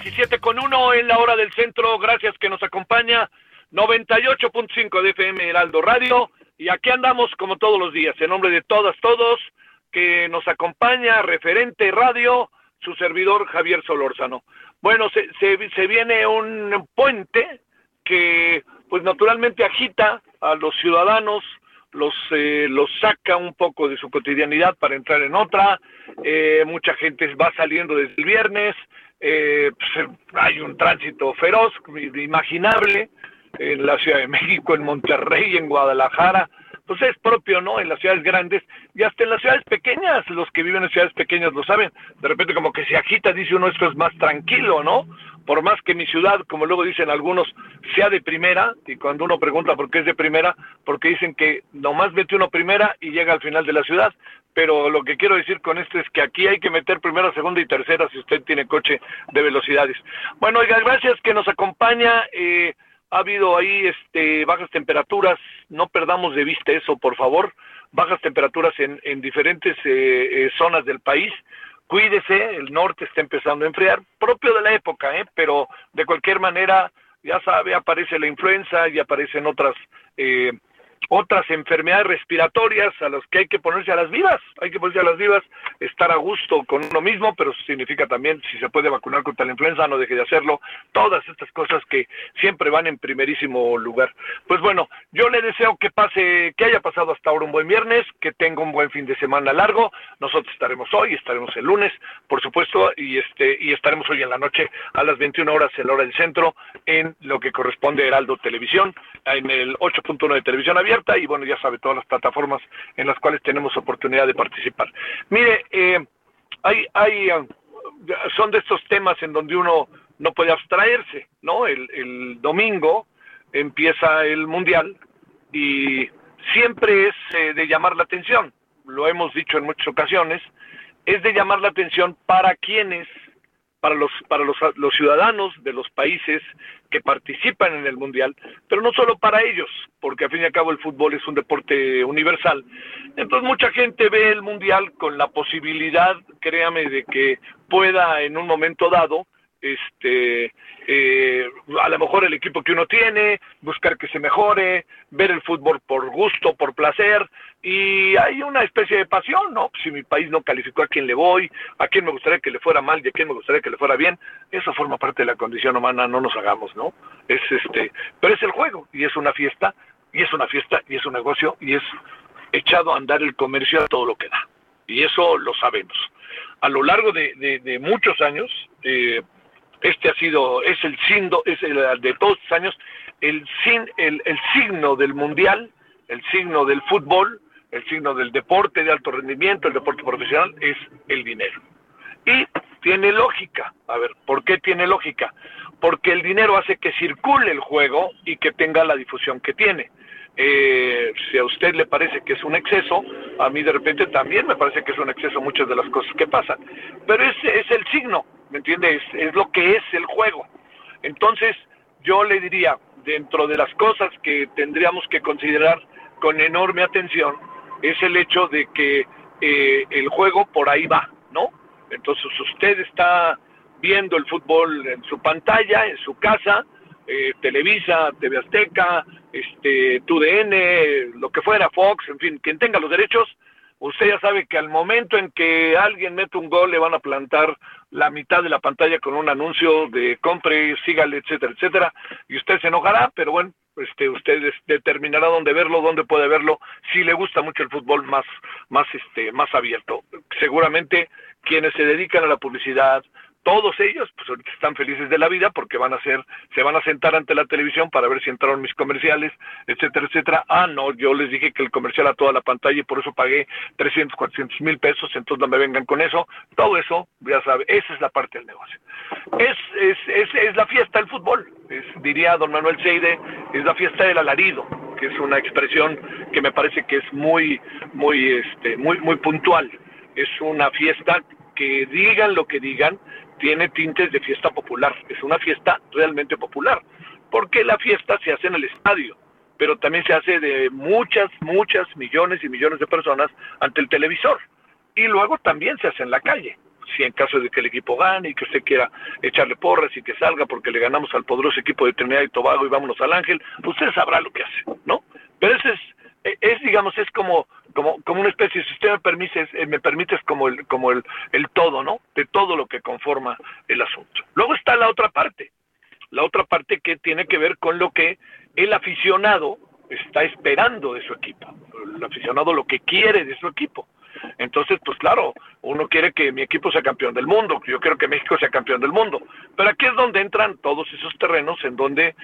17 con 1 en la hora del centro. Gracias que nos acompaña 98.5 de FM Heraldo Radio. Y aquí andamos como todos los días, en nombre de todas, todos, que nos acompaña referente radio, su servidor Javier Solórzano. Bueno, se, se, se viene un puente que pues naturalmente agita a los ciudadanos, los, eh, los saca un poco de su cotidianidad para entrar en otra. Eh, mucha gente va saliendo desde el viernes. Eh, pues, hay un tránsito feroz, imaginable, en la Ciudad de México, en Monterrey, en Guadalajara. Pues es propio, ¿no? En las ciudades grandes y hasta en las ciudades pequeñas, los que viven en ciudades pequeñas lo saben. De repente como que se agita, dice uno, esto es más tranquilo, ¿no? por más que mi ciudad, como luego dicen algunos, sea de primera, y cuando uno pregunta por qué es de primera, porque dicen que nomás mete uno primera y llega al final de la ciudad, pero lo que quiero decir con esto es que aquí hay que meter primera, segunda y tercera si usted tiene coche de velocidades. Bueno, oiga, gracias que nos acompaña. Eh, ha habido ahí este, bajas temperaturas, no perdamos de vista eso, por favor. Bajas temperaturas en, en diferentes eh, eh, zonas del país cuídese, el norte está empezando a enfriar, propio de la época, ¿eh? pero de cualquier manera, ya sabe, aparece la influenza y aparecen otras eh, otras enfermedades respiratorias a las que hay que ponerse a las vivas, hay que ponerse a las vivas, estar a gusto con uno mismo, pero significa también, si se puede vacunar contra la influenza, no deje de hacerlo, todas estas cosas que siempre van en primerísimo lugar. Pues bueno, yo le deseo que pase, que haya pasado hasta ahora un buen viernes, que tenga un buen fin de semana largo, nosotros estaremos hoy, estaremos el lunes, por supuesto, y este, y estaremos hoy en la noche a las 21 horas en la hora del centro, en lo que corresponde a Heraldo Televisión, en el 8.1 de televisión abierta, y bueno, ya sabe, todas las plataformas en las cuales tenemos oportunidad de participar. Mire, eh, hay, hay, ah, son de estos temas en donde uno no puede abstraerse, ¿no? El, el domingo empieza el Mundial y siempre es eh, de llamar la atención, lo hemos dicho en muchas ocasiones, es de llamar la atención para quienes para los para los, los, ciudadanos de los países que participan en el mundial, pero no solo para ellos, porque a fin y al cabo el fútbol es un deporte universal. Entonces mucha gente ve el mundial con la posibilidad, créame, de que pueda en un momento dado este eh, a lo mejor el equipo que uno tiene, buscar que se mejore, ver el fútbol por gusto, por placer, y hay una especie de pasión, ¿no? Si mi país no calificó a quién le voy, a quién me gustaría que le fuera mal y a quién me gustaría que le fuera bien, eso forma parte de la condición humana, no nos hagamos, ¿no? Es este, pero es el juego, y es una fiesta, y es una fiesta, y es un negocio, y es echado a andar el comercio a todo lo que da. Y eso lo sabemos. A lo largo de, de, muchos años, eh, este ha sido, es el signo, es el, de todos los años, el, el, el signo del mundial, el signo del fútbol, el signo del deporte de alto rendimiento, el deporte profesional, es el dinero. Y tiene lógica. A ver, ¿por qué tiene lógica? Porque el dinero hace que circule el juego y que tenga la difusión que tiene. Eh, si a usted le parece que es un exceso, a mí de repente también me parece que es un exceso muchas de las cosas que pasan. Pero ese es el signo, ¿me entiendes? Es, lo que es el juego. Entonces, yo le diría, dentro de las cosas que tendríamos que considerar con enorme atención es el hecho de que eh, el juego por ahí va, ¿no? Entonces usted está viendo el fútbol en su pantalla, en su casa, eh, Televisa, TV Azteca, este, TUDN, lo que fuera, Fox, en fin, quien tenga los derechos, usted ya sabe que al momento en que alguien mete un gol le van a plantar la mitad de la pantalla con un anuncio de compre, sígale, etcétera, etcétera, y usted se enojará, pero bueno, este, usted determinará dónde verlo, dónde puede verlo, si le gusta mucho el fútbol más, más, este, más abierto. Seguramente quienes se dedican a la publicidad, todos ellos pues ahorita están felices de la vida porque van a ser, se van a sentar ante la televisión para ver si entraron mis comerciales, etcétera, etcétera. Ah, no, yo les dije que el comercial a toda la pantalla y por eso pagué 300, 400 mil pesos, entonces no me vengan con eso. Todo eso, ya sabe, esa es la parte del negocio. Es, es, es, es la fiesta del fútbol, es, diría don Manuel Seide, es la fiesta del alarido, que es una expresión que me parece que es muy, muy, este, muy, muy puntual. Es una fiesta que digan lo que digan, tiene tintes de fiesta popular, es una fiesta realmente popular, porque la fiesta se hace en el estadio, pero también se hace de muchas, muchas millones y millones de personas ante el televisor, y luego también se hace en la calle, si en caso de que el equipo gane y que usted quiera echarle porras y que salga porque le ganamos al poderoso equipo de Trinidad y Tobago y vámonos al Ángel, usted sabrá lo que hace, ¿no? Pero ese es, es digamos, es como como, como una especie, si usted me permite, eh, me permite, es como el, como el, el todo, ¿no? De todo lo que conforma el asunto. Luego está la otra parte, la otra parte que tiene que ver con lo que el aficionado está esperando de su equipo, el aficionado lo que quiere de su equipo. Entonces, pues claro, uno quiere que mi equipo sea campeón del mundo, yo quiero que México sea campeón del mundo, pero aquí es donde entran todos esos terrenos en donde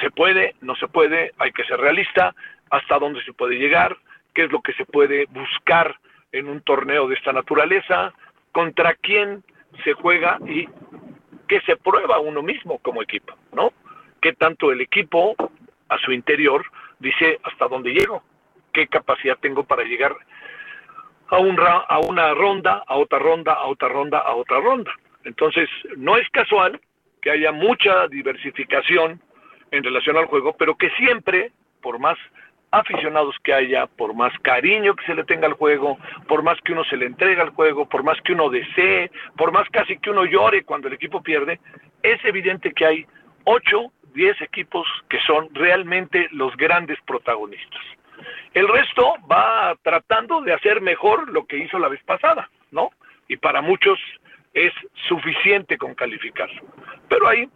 se puede, no se puede, hay que ser realista, hasta dónde se puede llegar, qué es lo que se puede buscar en un torneo de esta naturaleza, contra quién se juega y qué se prueba uno mismo como equipo, ¿no? Qué tanto el equipo a su interior dice hasta dónde llego, qué capacidad tengo para llegar a, un a una ronda, a otra ronda, a otra ronda, a otra ronda. Entonces, no es casual que haya mucha diversificación en relación al juego, pero que siempre, por más aficionados que haya, por más cariño que se le tenga al juego, por más que uno se le entregue al juego, por más que uno desee, por más casi que uno llore cuando el equipo pierde, es evidente que hay 8, 10 equipos que son realmente los grandes protagonistas. El resto va tratando de hacer mejor lo que hizo la vez pasada, ¿no? Y para muchos es suficiente con calificar. Pero hay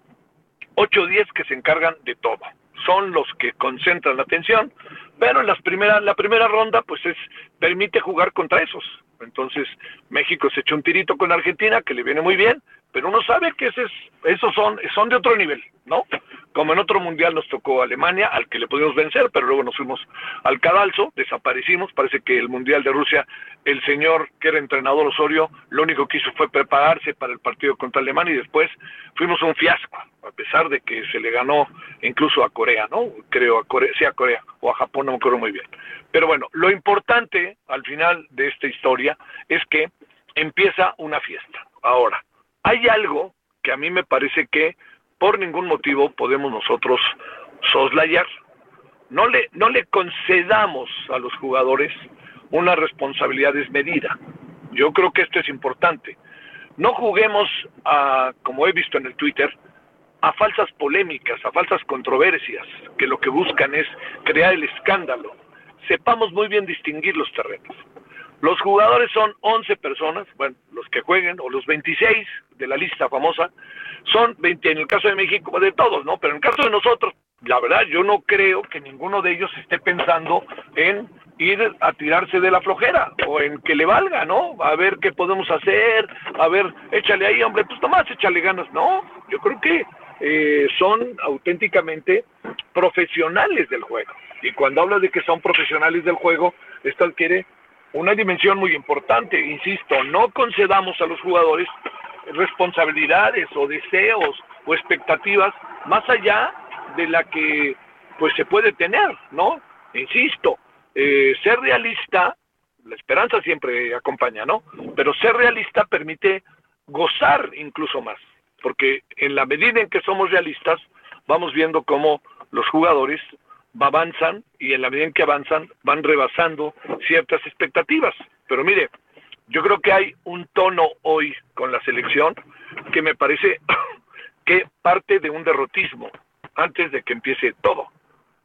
8 o 10 que se encargan de todo son los que concentran la atención, pero en las primeras, la primera ronda pues es permite jugar contra esos. Entonces México se echó un tirito con Argentina que le viene muy bien, pero uno sabe que ese esos son, son de otro nivel, ¿no? Como en otro mundial nos tocó Alemania, al que le pudimos vencer, pero luego nos fuimos al cadalso, desaparecimos, parece que el mundial de Rusia, el señor que era entrenador Osorio, lo único que hizo fue prepararse para el partido contra Alemania y después fuimos un fiasco, a pesar de que se le ganó incluso a Corea, ¿no? Creo, a Corea, sí a Corea, o a Japón, no me acuerdo muy bien. Pero bueno, lo importante al final de esta historia es que empieza una fiesta. Ahora, hay algo que a mí me parece que por ningún motivo podemos nosotros soslayar. No le, no le concedamos a los jugadores una responsabilidad desmedida. Yo creo que esto es importante. No juguemos a, como he visto en el Twitter, a falsas polémicas, a falsas controversias, que lo que buscan es crear el escándalo. Sepamos muy bien distinguir los terrenos. Los jugadores son 11 personas, bueno, los que jueguen, o los 26 de la lista famosa, son 20 en el caso de México, de todos, ¿no? Pero en el caso de nosotros, la verdad, yo no creo que ninguno de ellos esté pensando en ir a tirarse de la flojera o en que le valga, ¿no? A ver qué podemos hacer, a ver, échale ahí, hombre, pues nomás échale ganas. No, yo creo que eh, son auténticamente profesionales del juego. Y cuando hablo de que son profesionales del juego, esto adquiere una dimensión muy importante, insisto, no concedamos a los jugadores responsabilidades o deseos o expectativas más allá de la que pues se puede tener, ¿no? Insisto, eh, ser realista, la esperanza siempre acompaña, ¿no? Pero ser realista permite gozar incluso más, porque en la medida en que somos realistas, vamos viendo cómo los jugadores avanzan y en la medida en que avanzan van rebasando ciertas expectativas. Pero mire, yo creo que hay un tono hoy con la selección que me parece que parte de un derrotismo antes de que empiece todo.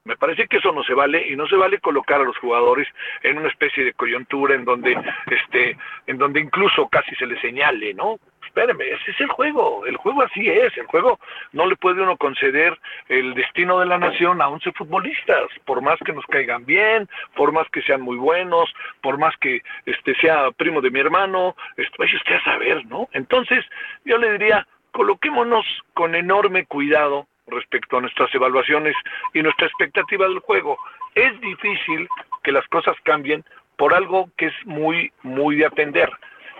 Me parece que eso no se vale y no se vale colocar a los jugadores en una especie de coyuntura en donde este en donde incluso casi se les señale, ¿no? Espéreme, ese es el juego, el juego así es, el juego no le puede uno conceder el destino de la nación a 11 futbolistas, por más que nos caigan bien, por más que sean muy buenos, por más que este sea primo de mi hermano, esto usted a saber, ¿no? Entonces, yo le diría, coloquémonos con enorme cuidado respecto a nuestras evaluaciones y nuestra expectativa del juego. Es difícil que las cosas cambien por algo que es muy, muy de atender.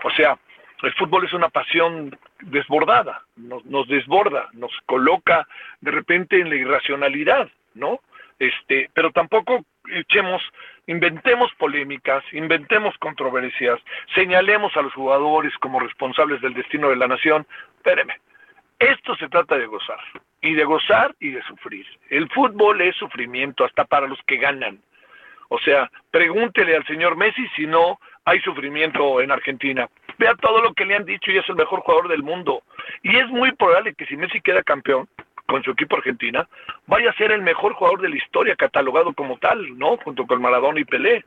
O sea, el fútbol es una pasión desbordada, nos, nos desborda, nos coloca de repente en la irracionalidad, ¿no? Este, pero tampoco echemos, inventemos polémicas, inventemos controversias, señalemos a los jugadores como responsables del destino de la nación. Espéreme, esto se trata de gozar, y de gozar y de sufrir. El fútbol es sufrimiento hasta para los que ganan. O sea, pregúntele al señor Messi si no hay sufrimiento en Argentina. Vea todo lo que le han dicho y es el mejor jugador del mundo. Y es muy probable que si Messi queda campeón con su equipo Argentina, vaya a ser el mejor jugador de la historia, catalogado como tal, ¿no? Junto con Maradona y Pelé.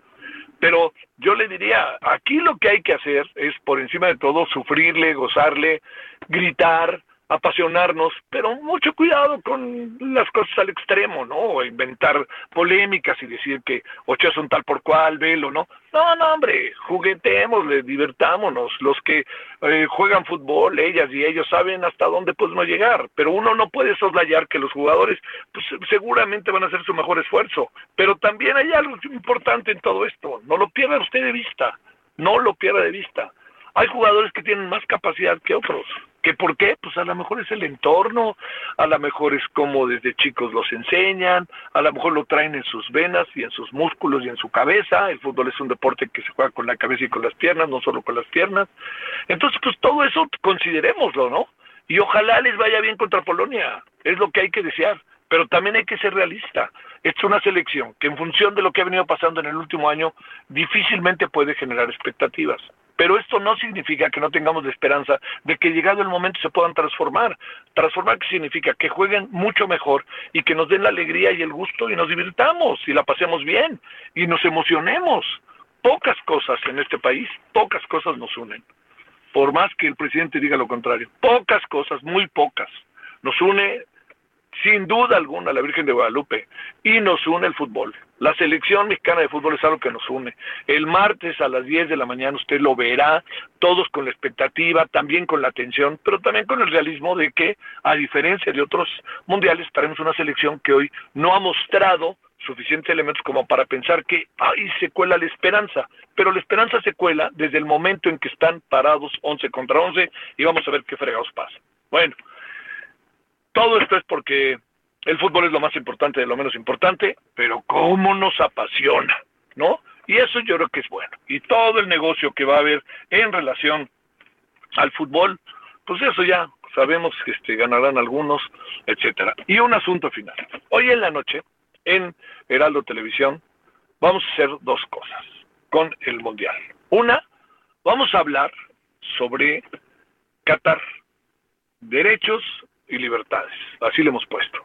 Pero yo le diría, aquí lo que hay que hacer es, por encima de todo, sufrirle, gozarle, gritar, apasionarnos, pero mucho cuidado con las cosas al extremo, ¿no? Inventar polémicas y decir que Ochoa es un tal por cual, velo, ¿no? No, no, hombre, juguetemos, divertámonos. Los que eh, juegan fútbol, ellas y ellos saben hasta dónde podemos llegar, pero uno no puede soslayar que los jugadores pues, seguramente van a hacer su mejor esfuerzo, pero también hay algo importante en todo esto, no lo pierda usted de vista, no lo pierda de vista. Hay jugadores que tienen más capacidad que otros. ¿Que por qué? Pues a lo mejor es el entorno, a lo mejor es como desde chicos los enseñan, a lo mejor lo traen en sus venas y en sus músculos y en su cabeza. El fútbol es un deporte que se juega con la cabeza y con las piernas, no solo con las piernas. Entonces, pues todo eso considerémoslo, ¿no? Y ojalá les vaya bien contra Polonia, es lo que hay que desear. Pero también hay que ser realista. Es una selección que en función de lo que ha venido pasando en el último año, difícilmente puede generar expectativas. Pero esto no significa que no tengamos la esperanza de que llegado el momento se puedan transformar. Transformar qué significa que jueguen mucho mejor y que nos den la alegría y el gusto y nos divirtamos y la pasemos bien y nos emocionemos. Pocas cosas en este país, pocas cosas nos unen. Por más que el presidente diga lo contrario, pocas cosas, muy pocas. Nos une sin duda alguna la Virgen de Guadalupe y nos une el fútbol. La selección mexicana de fútbol es algo que nos une. El martes a las 10 de la mañana usted lo verá, todos con la expectativa, también con la atención, pero también con el realismo de que, a diferencia de otros mundiales, tenemos una selección que hoy no ha mostrado suficientes elementos como para pensar que ahí se cuela la esperanza, pero la esperanza se cuela desde el momento en que están parados 11 contra 11 y vamos a ver qué fregados pasa. Bueno, todo esto es porque el fútbol es lo más importante de lo menos importante, pero cómo nos apasiona, ¿no? Y eso yo creo que es bueno. Y todo el negocio que va a haber en relación al fútbol, pues eso ya sabemos que este, ganarán algunos, etcétera. Y un asunto final. Hoy en la noche, en Heraldo Televisión, vamos a hacer dos cosas con el Mundial. Una, vamos a hablar sobre Qatar, derechos y libertades. Así le hemos puesto.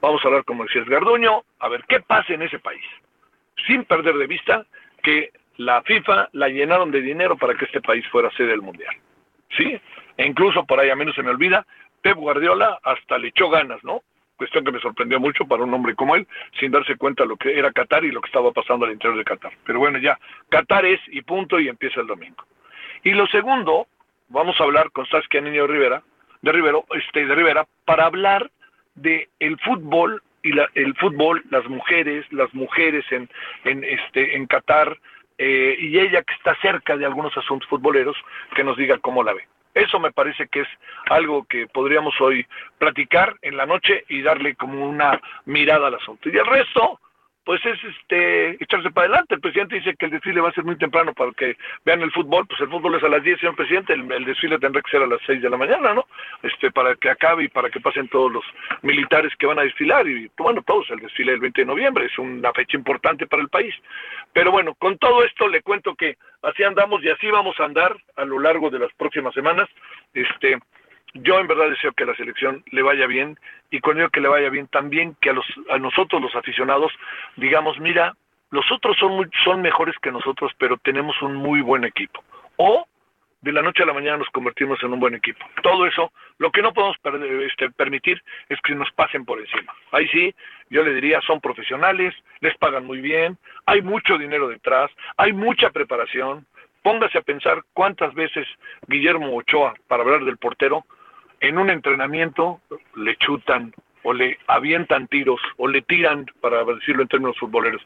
Vamos a hablar con Moisés Garduño, a ver qué pasa en ese país, sin perder de vista que la FIFA la llenaron de dinero para que este país fuera sede del Mundial. ¿Sí? E incluso por ahí, a menos se me olvida, Pep Guardiola hasta le echó ganas, ¿no? Cuestión que me sorprendió mucho para un hombre como él, sin darse cuenta lo que era Qatar y lo que estaba pasando al interior de Qatar. Pero bueno, ya, Qatar es y punto y empieza el domingo. Y lo segundo, vamos a hablar con Saskia Niño Rivera, de Rivero, este, de Rivera, para hablar de el fútbol y la, el fútbol, las mujeres, las mujeres en, en este, en Qatar, eh, y ella que está cerca de algunos asuntos futboleros, que nos diga cómo la ve. Eso me parece que es algo que podríamos hoy platicar en la noche y darle como una mirada al asunto. Y el resto, pues es este echarse para adelante. El presidente dice que el desfile va a ser muy temprano para que vean el fútbol, pues el fútbol es a las 10, señor presidente, el, desfile tendrá que ser a las 6 de la mañana, ¿no? Este, para que acabe y para que pasen todos los militares que van a desfilar y bueno, todos el desfile del 20 de noviembre, es una fecha importante para el país. Pero bueno, con todo esto le cuento que así andamos y así vamos a andar a lo largo de las próximas semanas. Este, yo en verdad deseo que la selección le vaya bien y con ello que le vaya bien también que a, los, a nosotros los aficionados digamos, mira, los otros son, son mejores que nosotros, pero tenemos un muy buen equipo. O de la noche a la mañana nos convertimos en un buen equipo. Todo eso, lo que no podemos este, permitir es que nos pasen por encima. Ahí sí, yo le diría, son profesionales, les pagan muy bien, hay mucho dinero detrás, hay mucha preparación. Póngase a pensar cuántas veces Guillermo Ochoa, para hablar del portero, en un entrenamiento le chutan o le avientan tiros o le tiran, para decirlo en términos futboleros.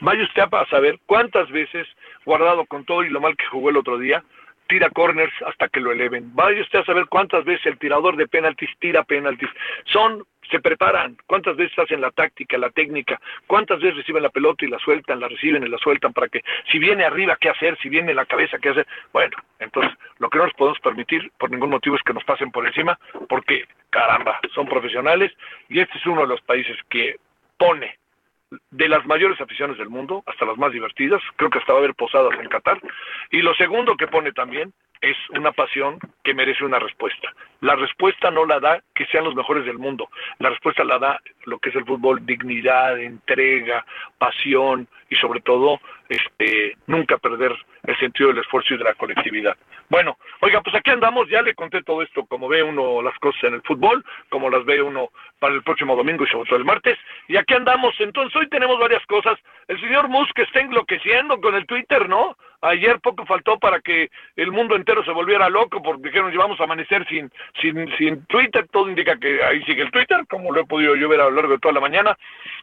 Vaya usted a saber cuántas veces, guardado con todo y lo mal que jugó el otro día, tira corners hasta que lo eleven. Vaya usted a saber cuántas veces el tirador de penaltis tira penaltis. Son se preparan, cuántas veces hacen la táctica, la técnica, cuántas veces reciben la pelota y la sueltan, la reciben y la sueltan para que si viene arriba, ¿qué hacer? Si viene la cabeza, ¿qué hacer? Bueno, entonces lo que no nos podemos permitir por ningún motivo es que nos pasen por encima, porque caramba, son profesionales y este es uno de los países que pone de las mayores aficiones del mundo, hasta las más divertidas, creo que hasta va a haber posadas en Qatar, y lo segundo que pone también es una pasión que merece una respuesta. La respuesta no la da que sean los mejores del mundo, la respuesta la da lo que es el fútbol, dignidad, entrega, pasión y sobre todo este nunca perder el sentido del esfuerzo y de la colectividad. Bueno, oiga, pues aquí andamos, ya le conté todo esto, como ve uno las cosas en el fútbol, como las ve uno para el próximo domingo y sobre todo el martes, y aquí andamos, entonces hoy tenemos varias cosas. El señor Musk está enloqueciendo con el Twitter, ¿no? Ayer poco faltó para que el mundo entero se volviera loco porque dijeron llevamos a amanecer sin, sin, sin Twitter, todo indica que ahí sigue el Twitter, como lo he podido yo ver a lo largo de toda la mañana.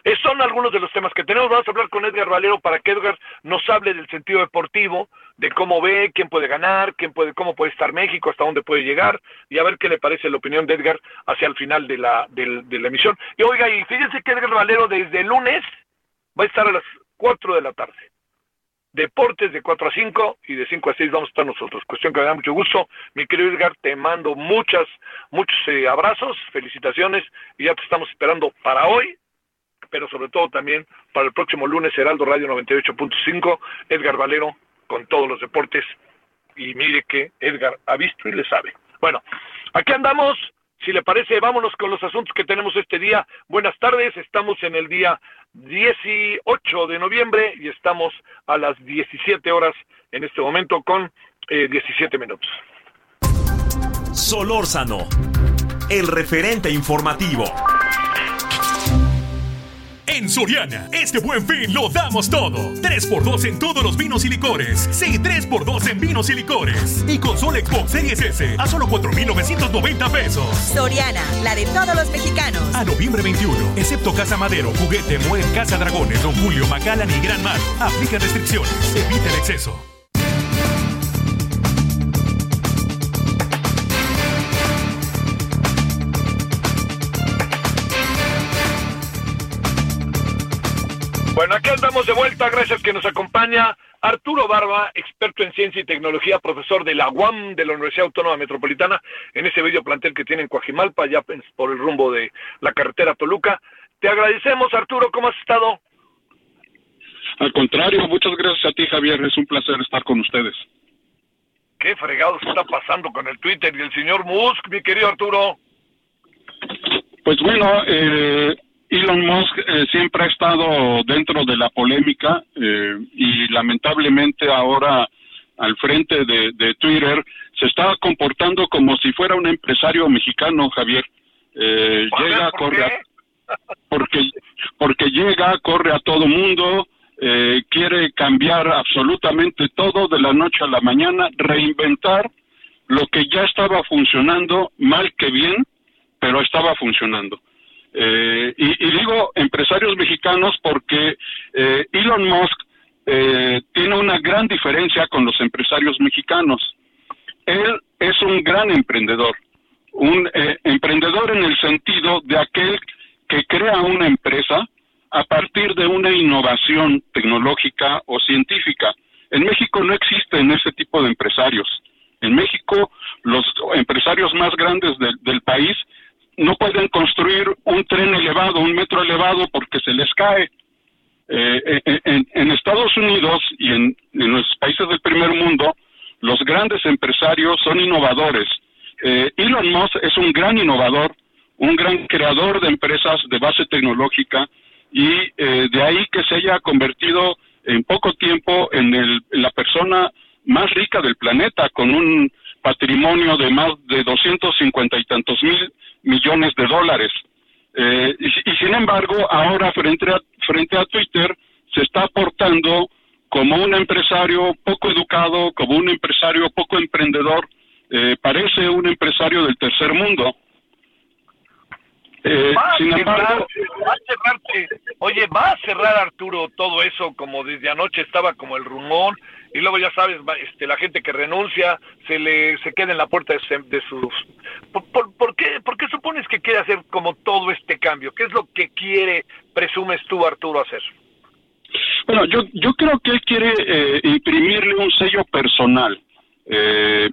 Eh, son algunos de los temas que tenemos, vamos a hablar con Edgar Valero para que Edgar nos hable del sentido deportivo, de cómo ve, quién puede ganar, quién puede, cómo puede estar México, hasta dónde puede llegar, y a ver qué le parece la opinión de Edgar hacia el final de la, de, de la emisión. Y oiga, y fíjense que Edgar Valero desde el lunes va a estar a las 4 de la tarde. Deportes de 4 a 5 y de 5 a 6 vamos a estar nosotros. Cuestión que me da mucho gusto. Mi querido Edgar, te mando muchas, muchos eh, abrazos, felicitaciones y ya te estamos esperando para hoy, pero sobre todo también para el próximo lunes, Heraldo Radio 98.5, Edgar Valero con todos los deportes. Y mire que Edgar ha visto y le sabe. Bueno, aquí andamos. Si le parece, vámonos con los asuntos que tenemos este día. Buenas tardes, estamos en el día 18 de noviembre y estamos a las 17 horas en este momento con 17 eh, minutos. Solórzano, el referente informativo. En Soriana, este buen fin lo damos todo. 3x2 en todos los vinos y licores. Sí, 3x2 en vinos y licores. Y console Xbox Series S a solo 4,990 pesos. Soriana, la de todos los mexicanos. A noviembre 21, excepto Casa Madero, Juguete, Muer, Casa Dragones, Don Julio, Macallan y Gran Mar. Aplica restricciones. Evita el exceso. Bueno, aquí estamos de vuelta, gracias que nos acompaña Arturo Barba, experto en ciencia y tecnología, profesor de la UAM de la Universidad Autónoma Metropolitana, en ese bello plantel que tiene en Coajimalpa, ya por el rumbo de la carretera Toluca. Te agradecemos, Arturo, ¿cómo has estado? Al contrario, muchas gracias a ti, Javier, es un placer estar con ustedes. ¿Qué fregados está pasando con el Twitter y el señor Musk, mi querido Arturo? Pues bueno, eh, Elon Musk eh, siempre ha estado dentro de la polémica eh, y lamentablemente ahora al frente de, Twitter se está comportando como si fuera un empresario mexicano, Javier. Eh, llega, corre, porque porque llega, corre a todo mundo, quiere cambiar absolutamente todo de la noche a la mañana, reinventar lo que ya estaba funcionando, mal que bien, pero estaba funcionando. Eh, y, digo empresarios mexicanos porque eh, Elon Musk eh, tiene una gran diferencia con los empresarios mexicanos. Él es un gran emprendedor, un emprendedor en el sentido de aquel que crea una empresa a partir de una innovación tecnológica o científica. En México no existen ese tipo de empresarios. En México, los empresarios más grandes del país no pueden construir un tren elevado, un metro elevado, porque se les cae. Eh, en, Estados Unidos y en, los países del primer mundo, los grandes empresarios son innovadores. Eh, Elon Musk es un gran innovador, un gran creador de empresas de base tecnológica y eh, de ahí que se haya convertido en poco tiempo en, el, la persona más rica del planeta, con un patrimonio de más de 250 y tantos mil millones de dólares. Eh, y, sin embargo, ahora frente a, frente a Twitter se está aportando como un empresario poco educado, como un empresario poco emprendedor, eh, parece un empresario del tercer mundo. Eh, sin embargo, va a oye, va a cerrar Arturo todo eso como desde anoche estaba como el rumor y luego ya sabes, este, la gente que renuncia se le se queda en la puerta de, sus... ¿Por, qué, ¿Por qué supones que quiere hacer como todo este cambio? ¿Qué es lo que quiere, presumes tú Arturo hacer? Bueno, yo, yo creo que él quiere eh, imprimirle un sello personal. Eh,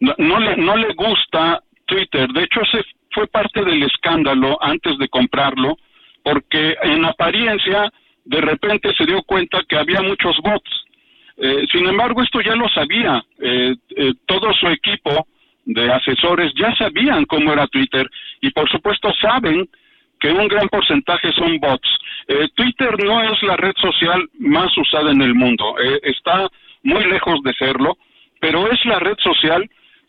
no, no, le, no le gusta Twitter, de hecho ese fue parte del escándalo antes de comprarlo, porque en apariencia de repente se dio cuenta que había muchos bots. Eh, sin embargo, esto ya lo sabía. Eh, eh, todo su equipo de asesores ya sabían cómo era Twitter y por supuesto saben que un gran porcentaje son bots. Twitter no es la red social más usada en el mundo, está muy lejos de serlo, pero es la red social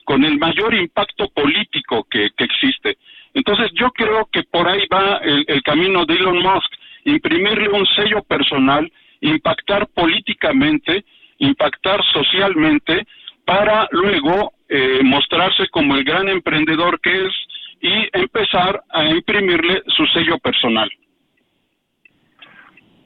con el mayor impacto político que, existe. Entonces yo creo que por ahí va el, camino de Elon Musk, imprimirle un sello personal, impactar políticamente, impactar socialmente, para luego eh, mostrarse como el gran emprendedor que es y empezar a imprimirle su sello personal.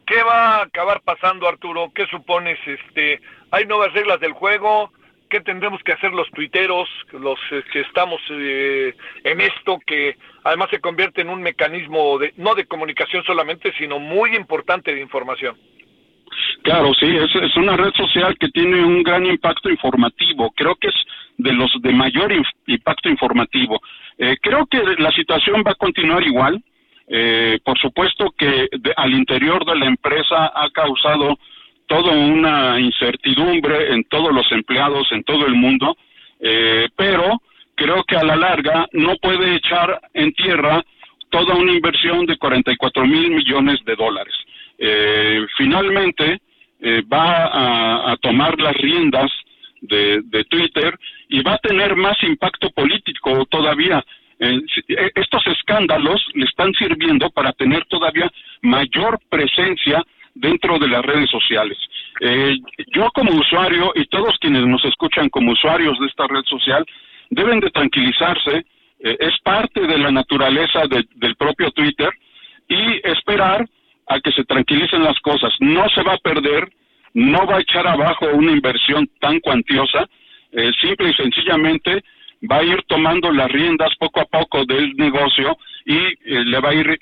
¿Qué va a acabar pasando, Arturo? ¿Qué supones? Este, hay nuevas reglas del juego qué tendremos que hacer los tuiteros, los eh, que estamos eh, en esto, que además se convierte en un mecanismo de, no de comunicación solamente, sino muy importante de información. Claro, sí, es, una red social que tiene un gran impacto informativo. Creo que es de los de mayor impacto informativo. Eh, creo que la situación va a continuar igual. por supuesto que al interior de la empresa ha causado toda una incertidumbre en todos los empleados en todo el mundo, eh, pero creo que a la larga no puede echar en tierra toda una inversión de 44 mil millones de dólares. Eh, finalmente eh, va a, tomar las riendas de, de, Twitter y va a tener más impacto político todavía. estos escándalos le están sirviendo para tener todavía mayor presencia dentro de las redes sociales. Eh, yo como usuario y todos quienes nos escuchan como usuarios de esta red social deben de tranquilizarse, eh, es parte de la naturaleza del propio Twitter y esperar a que se tranquilicen las cosas. No se va a perder, no va a echar abajo una inversión tan cuantiosa, eh, simple y sencillamente va a ir tomando las riendas poco a poco del negocio y le va a ir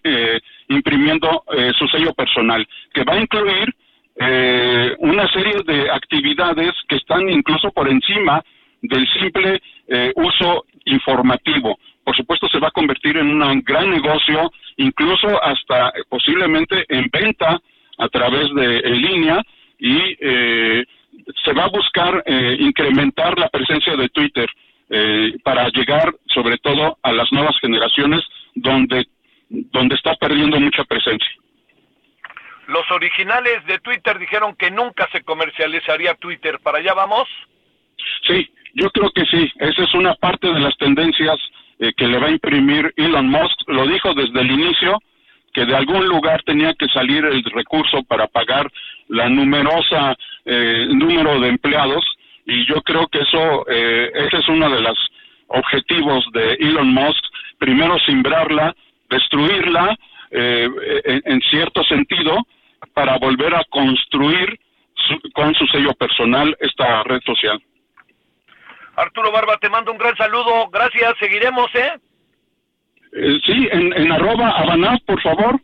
imprimiendo eh, su sello personal, que va a incluir eh, una serie de actividades que están incluso por encima del simple eh, uso informativo. Por supuesto, se va a convertir en un gran negocio, incluso hasta posiblemente en venta a través de línea y se va a buscar incrementar la presencia de Twitter para llegar sobre todo a las nuevas generaciones donde donde está perdiendo mucha presencia. Los originales de Twitter dijeron que nunca se comercializaría Twitter. ¿Para allá vamos? Sí, yo creo que sí. Esa es una parte de las tendencias eh, que le va a imprimir Elon Musk. Lo dijo desde el inicio, que de algún lugar tenía que salir el recurso para pagar la numerosa eh, número de empleados. Y yo creo que eso, eh, ese es uno de los objetivos de Elon Musk. Primero, simbrarla destruirla eh, en, cierto sentido para volver a construir con su sello personal esta red social. Arturo Barba, te mando un gran saludo. Gracias, seguiremos, ¿eh? eh sí, en, en arroba Abanaz, por favor.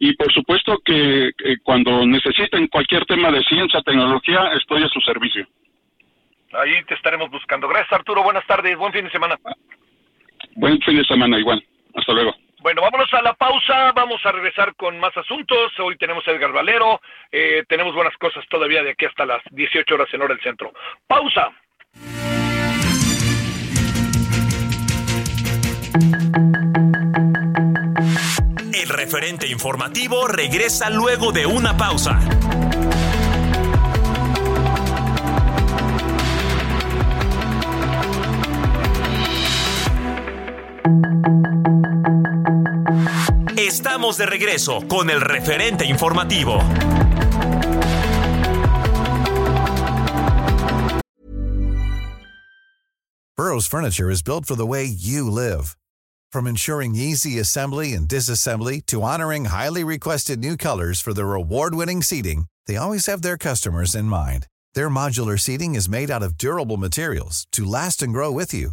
y por supuesto que cuando necesiten cualquier tema de ciencia, tecnología, estoy a su servicio. Ahí te estaremos buscando. Gracias Arturo, buenas tardes, buen fin de semana. Buen fin de semana igual. Hasta luego. Bueno, vámonos a la pausa, vamos a regresar con más asuntos. Hoy tenemos a Edgar Valero, eh, tenemos buenas cosas todavía de aquí hasta las 18 horas en hora del centro. Pausa. El referente informativo regresa luego de una pausa. Estamos de regreso con el referente informativo. Burroughs Furniture is built for the way you live. From ensuring easy assembly and disassembly to honoring highly requested new colors for their award-winning seating, they always have their customers in mind. Their modular seating is made out of durable materials to last and grow with you.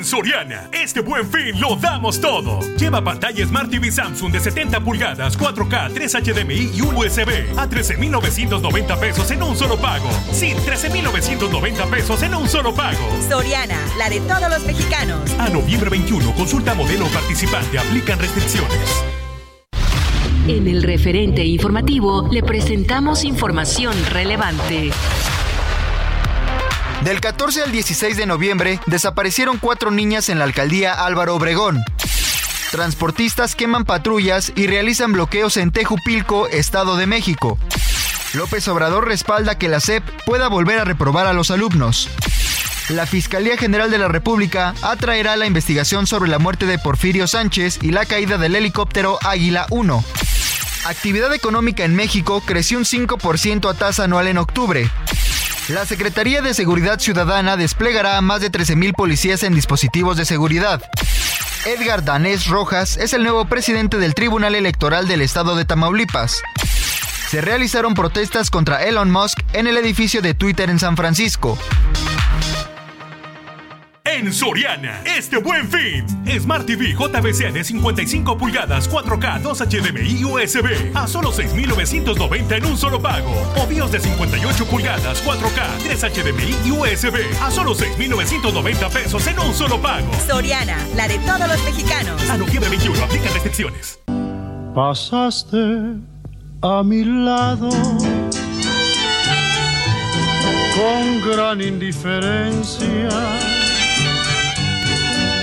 En Soriana, este buen fin lo damos todo. Lleva pantalla Smart TV Samsung de 70 pulgadas, 4K, 3 HDMI y un USB a 13,990 pesos en un solo pago. Sí, 13,990 pesos en un solo pago. Soriana, la de todos los mexicanos. A noviembre 21, consulta modelo participante, aplican restricciones. En el referente informativo le presentamos información relevante. Del 14 al 16 de noviembre desaparecieron cuatro niñas en la alcaldía Álvaro Obregón. Transportistas queman patrullas y realizan bloqueos en Tejupilco, Estado de México. López Obrador respalda que la SEP pueda volver a reprobar a los alumnos. La Fiscalía General de la República atraerá la investigación sobre la muerte de Porfirio Sánchez y la caída del helicóptero Águila 1. Actividad económica en México creció un 5% a tasa anual en octubre. La Secretaría de Seguridad Ciudadana desplegará a más de 13.000 policías en dispositivos de seguridad. Edgar Danés Rojas es el nuevo presidente del Tribunal Electoral del Estado de Tamaulipas. Se realizaron protestas contra Elon Musk en el edificio de Twitter en San Francisco. En Soriana, este buen fin. Smart TV JBC de 55 pulgadas, 4K, 2 HDMI y USB a solo 6,990 en un solo pago. O BIOS de 58 pulgadas, 4K, 3 HDMI y USB a solo 6,990 pesos en un solo pago. Soriana, la de todos los mexicanos. A noviembre 21, aplica restricciones. Pasaste a mi lado con gran indiferencia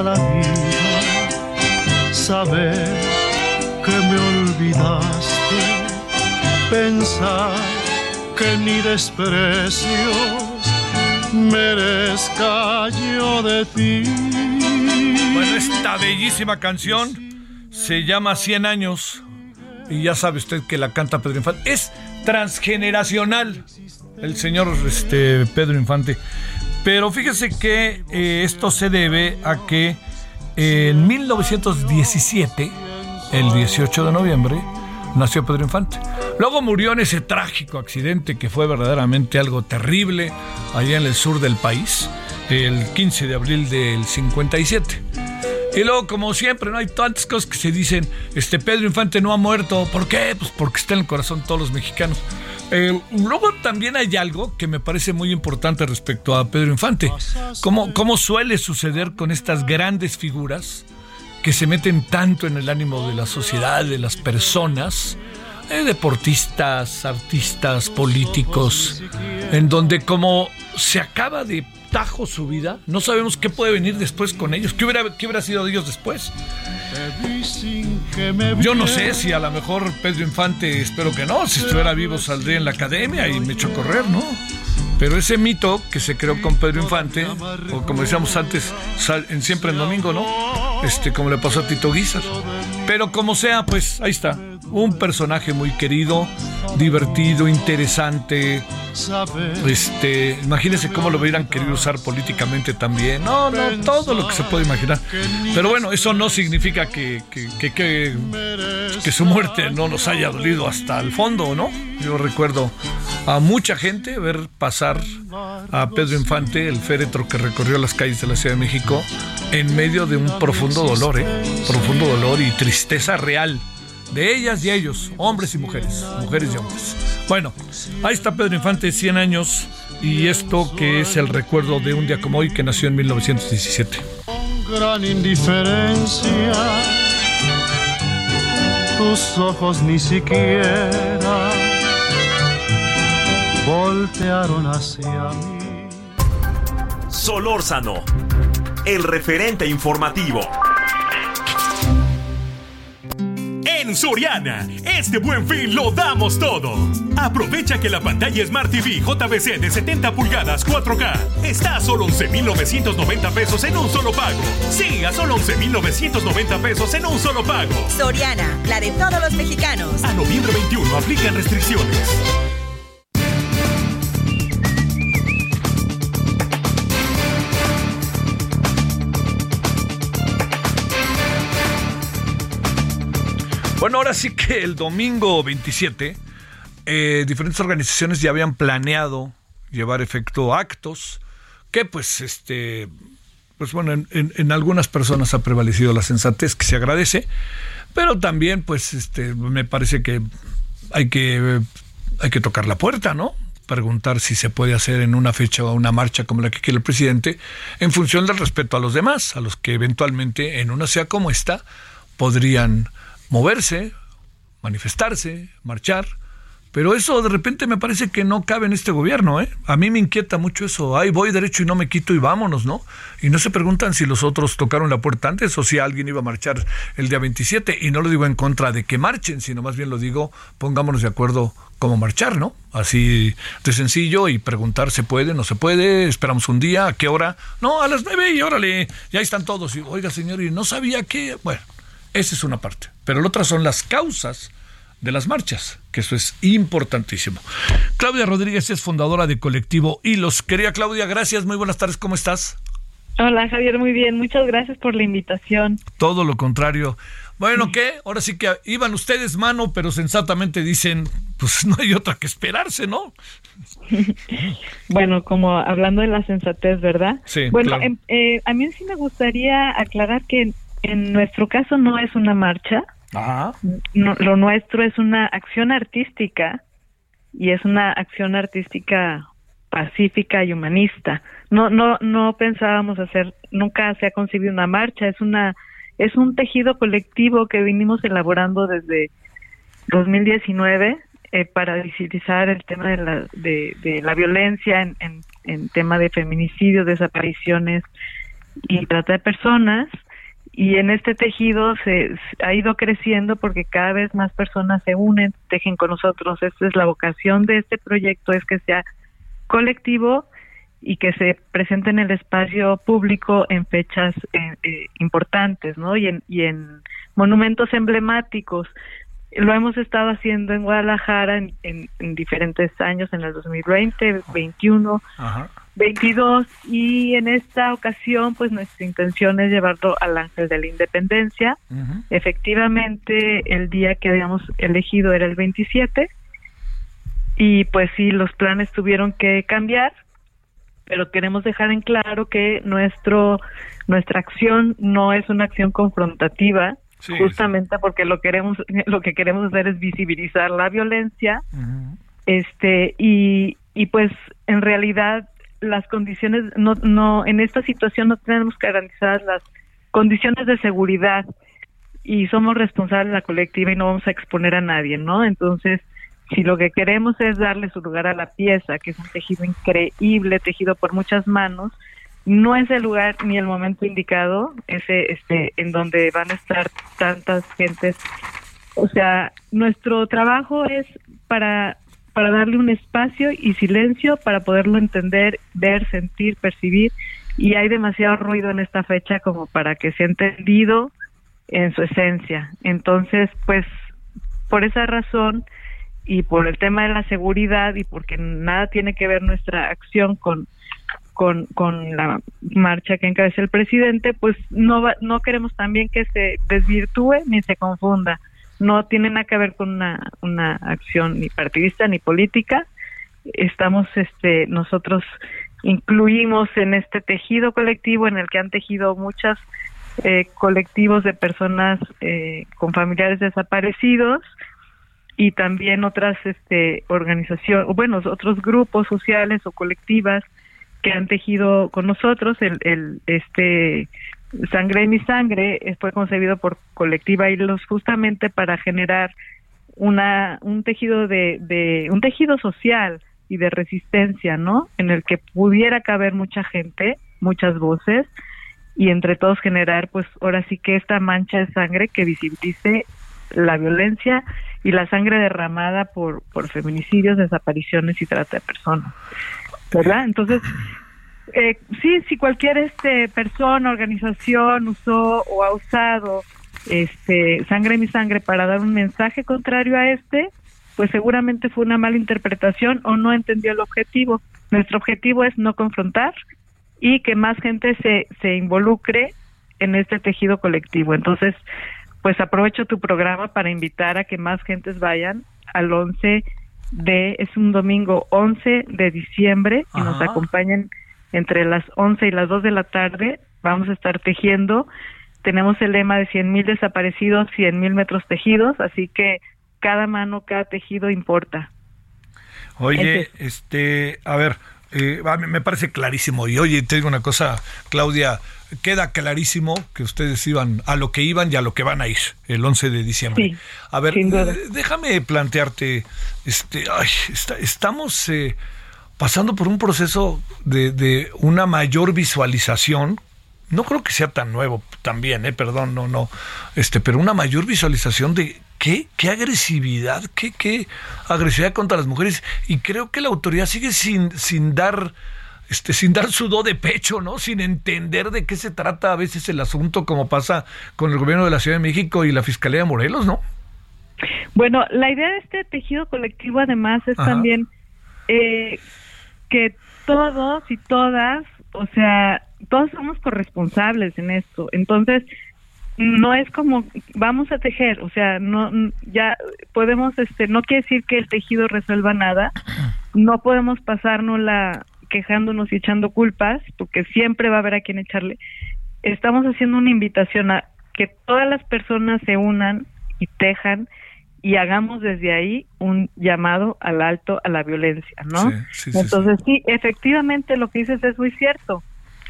la vida saber que me olvidaste, pensar que ni desprecios merezca yo de ti. Bueno, esta bellísima canción se llama 100 años y ya sabe usted que la canta Pedro Infante. Es transgeneracional el señor este, Pedro Infante. Pero fíjese que eh, esto se debe a que en 1917, el 18 de noviembre, nació Pedro Infante. Luego murió en ese trágico accidente que fue verdaderamente algo terrible allá en el sur del país, el 15 de abril del 57. Y luego, como siempre, no hay tantas cosas que se dicen, este Pedro Infante no ha muerto. ¿Por qué? Pues porque está en el corazón de todos los mexicanos. Eh, luego también hay algo que me parece muy importante respecto a Pedro Infante. Como, cómo suele suceder con estas grandes figuras que se meten tanto en el ánimo de la sociedad, de las personas, eh, deportistas, artistas, políticos, en donde como se acaba de tajo su vida. No sabemos qué puede venir después con ellos. ¿Qué hubiera, qué hubiera sido de ellos después? Yo no sé si a lo mejor Pedro Infante, espero que no, si estuviera vivo saldría en la academia y me echo a correr, ¿no? Pero ese mito que se creó con Pedro Infante, o como decíamos antes, en siempre en domingo, ¿no? Este, como le pasó a Tito Guizar. Pero como sea, pues ahí está. Un personaje muy querido, divertido, interesante. Este, imagínense cómo lo hubieran querido usar políticamente también. No, no, todo lo que se puede imaginar. Pero bueno, eso no significa que, que, que, su muerte no nos haya dolido hasta el fondo, ¿no? Yo recuerdo a mucha gente ver pasar a Pedro Infante, el féretro que recorrió las calles de la Ciudad de México, en medio de un profundo dolor, ¿eh? Profundo dolor y tristeza real de ellas y ellos, hombres y mujeres, mujeres y hombres. Bueno, ahí está Pedro Infante, 100 años, y esto que es el recuerdo de un día como hoy que nació en 1917. Con gran indiferencia, tus ojos ni siquiera voltearon hacia mí. Solórzano, el referente informativo. En Soriana, este buen fin lo damos todo. Aprovecha que la pantalla Smart TV JBC de 70 pulgadas 4K está a solo 11,990 pesos en un solo pago. Sí, a solo 11,990 pesos en un solo pago. Soriana, la de todos los mexicanos. A noviembre 21 aplican restricciones. Bueno, ahora sí que el domingo 27, eh, diferentes organizaciones ya habían planeado llevar efecto actos que pues este pues bueno en, algunas personas ha prevalecido la sensatez que se agradece pero también pues este me parece que hay que hay que tocar la puerta no preguntar si se puede hacer en una fecha o una marcha como la que quiere el presidente en función del respeto a los demás a los que eventualmente en una sea como esta podrían moverse, manifestarse, marchar, pero eso de repente me parece que no cabe en este gobierno, ¿eh? A mí me inquieta mucho eso. Ay, voy derecho y no me quito y vámonos, ¿no? Y no se preguntan si los otros tocaron la puerta antes o si alguien iba a marchar el día 27. Y no lo digo en contra de que marchen, sino más bien lo digo, pongámonos de acuerdo cómo marchar, ¿no? Así de sencillo y preguntar, ¿se puede? ¿No se puede? ¿Esperamos un día? ¿A qué hora? No, a las nueve y órale, ya están todos. Y, Oiga, señor, y no sabía que... Bueno, esa es una parte. Pero la otra son las causas de las marchas, que eso es importantísimo. Claudia Rodríguez es fundadora de Colectivo Hilos. Quería Claudia, gracias, muy buenas tardes, ¿cómo estás? Hola Javier, muy bien, muchas gracias por la invitación. Todo lo contrario. Bueno, ¿qué? Ahora sí que iban ustedes mano, pero sensatamente dicen, pues no hay otra que esperarse, ¿no? bueno, como hablando de la sensatez, ¿verdad? Sí. Bueno, em, eh, a mí sí me gustaría aclarar que en nuestro caso no es una marcha. lo nuestro es una acción artística y es una acción artística pacífica y humanista. No, no, no pensábamos hacer, nunca se ha concebido una marcha. Es una, es un tejido colectivo que vinimos elaborando desde 2019 eh, para visibilizar el tema de la, de, de la violencia en, en, en tema de feminicidio, desapariciones y trata de personas y en este tejido se, ha ido creciendo porque cada vez más personas se unen, tejen con nosotros. Esta es la vocación de este proyecto, es que sea colectivo y que se presente en el espacio público en fechas eh, eh, importantes, ¿no? Y en, y en monumentos emblemáticos. Lo hemos estado haciendo en Guadalajara en, en, diferentes años, en el 2020, 2021. Ajá 22 y en esta ocasión pues nuestra intención es llevarlo al Ángel de la Independencia. Efectivamente el día que habíamos elegido era el 27 y pues sí los planes tuvieron que cambiar, pero queremos dejar en claro que nuestro nuestra acción no es una acción confrontativa, justamente porque lo queremos lo que queremos hacer es visibilizar la violencia. Este y y pues en realidad las condiciones, no, no, en esta situación no tenemos que garantizar las condiciones de seguridad y somos responsables de la colectiva y no vamos a exponer a nadie, ¿no? Entonces, si lo que queremos es darle su lugar a la pieza, que es un tejido increíble, tejido por muchas manos, no es el lugar ni el momento indicado, ese este en donde van a estar tantas gentes. O sea, nuestro trabajo es para para darle un espacio y silencio para poderlo entender, ver, sentir, percibir y hay demasiado ruido en esta fecha como para que sea entendido en su esencia. Entonces, pues por esa razón y por el tema de la seguridad y porque nada tiene que ver nuestra acción con con, con la marcha que encabeza el presidente, pues no no queremos también que se desvirtúe ni se confunda. No tiene nada que ver con una, una acción ni partidista ni política. Estamos este nosotros incluimos en este tejido colectivo en el que han tejido muchas eh, colectivos de personas eh, con familiares desaparecidos y también otras este organizaciones, bueno, otros grupos sociales o colectivas que han tejido con nosotros el, el este Sangre de mi sangre eh, fue concebido por colectiva Hilos justamente para generar una un tejido de, de un tejido social y de resistencia, ¿no? En el que pudiera caber mucha gente, muchas voces y entre todos generar, pues ahora sí que esta mancha de sangre que visibilice la violencia y la sangre derramada por, por feminicidios, desapariciones y trata de personas. ¿Verdad? Entonces, eh, sí, si cualquier este persona, organización usó o ha usado este sangre mi sangre para dar un mensaje contrario a este, pues seguramente fue una mala interpretación o no entendió el objetivo. Nuestro objetivo es no confrontar y que más gente se, se involucre en este tejido colectivo. Entonces, pues aprovecho tu programa para invitar a que más gentes vayan al 11 de, es un domingo 11 de diciembre y nos acompañen entre las 11 y las 2 de la tarde. Vamos a estar tejiendo. Tenemos el lema de 100 mil desaparecidos, 100 mil metros tejidos, así que cada mano, cada tejido importa. Oye, este, a ver, eh, me parece clarísimo. Y oye, te digo una cosa, Claudia, queda clarísimo que ustedes iban a lo que iban y a lo que van a ir el 11 de diciembre. a ver, eh, déjame plantearte, este, ay, estamos eh, pasando por un proceso de, de, una mayor visualización. No creo que sea tan nuevo también, eh, perdón, no, no, este, pero una mayor visualización de qué, qué agresividad, qué, qué agresividad contra las mujeres. Y creo que la autoridad sigue sin, sin dar este, sin dar su do de pecho, ¿no? Sin entender de qué se trata a veces el asunto, como pasa con el gobierno de la Ciudad de México y la Fiscalía de Morelos, ¿no? Bueno, la idea de este tejido colectivo además es también eh, que todos y todas, o sea, todos somos corresponsables en esto. Entonces, no es como vamos a tejer, o sea, no ya podemos este no quiere decir que el tejido resuelva nada. No podemos pasarnos la quejándonos y echando culpas, porque siempre va a haber a quien echarle. Estamos haciendo una invitación a que todas las personas se unan y tejan y hagamos desde ahí un llamado al alto a la violencia, ¿no? Entonces sí, efectivamente lo que dices es muy cierto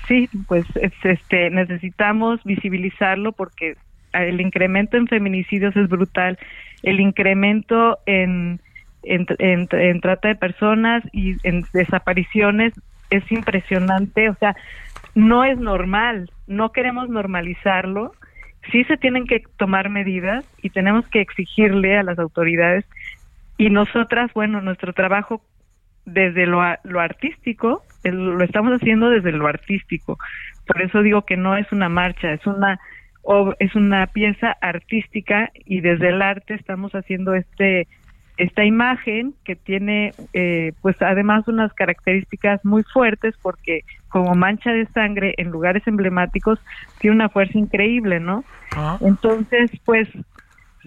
sí, pues este necesitamos visibilizarlo porque el incremento en feminicidios es brutal, el incremento en, en, trata de personas y en desapariciones es impresionante, o sea, no es normal, no queremos normalizarlo, sí se tienen que tomar medidas y tenemos que exigirle a las autoridades. Y nosotras, bueno, nuestro trabajo desde lo, lo artístico, lo estamos haciendo desde lo artístico. Por eso digo que no es una marcha, es una es una pieza artística y desde el arte estamos haciendo este esta imagen que tiene eh, pues además unas características muy fuertes porque como mancha de sangre en lugares emblemáticos tiene una fuerza increíble, ¿no? Ah. Entonces, pues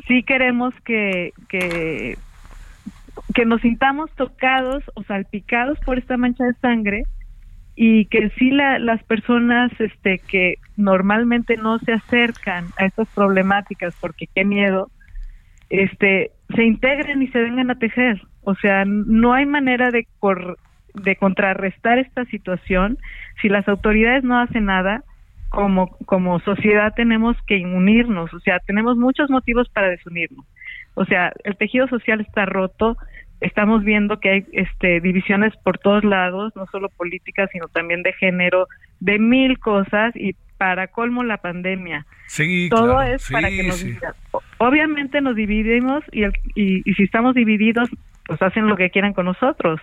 sí queremos que, que que nos sintamos tocados o salpicados por esta mancha de sangre y que sí la, las personas este que normalmente no se acercan a estas problemáticas porque qué miedo este se integren y se vengan a tejer. O sea no hay manera de de contrarrestar esta situación. Si las autoridades no hacen nada como como sociedad tenemos que unirnos. O sea tenemos muchos motivos para desunirnos o sea el tejido social está roto. Estamos viendo que hay este, divisiones por todos lados, no solo políticas, sino también de género, de mil cosas. Y para colmo la pandemia. Sí, Todo es para que nos Obviamente nos dividimos y, y, si estamos divididos, pues hacen lo que quieran con nosotros.